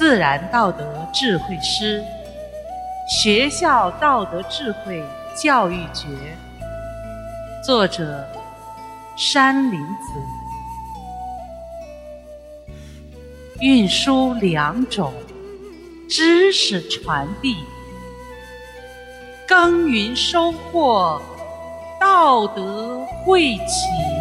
自然道德智慧师，学校道德智慧教育觉。作者：山林子。运输两种，知识传递，耕耘收获，道德汇集。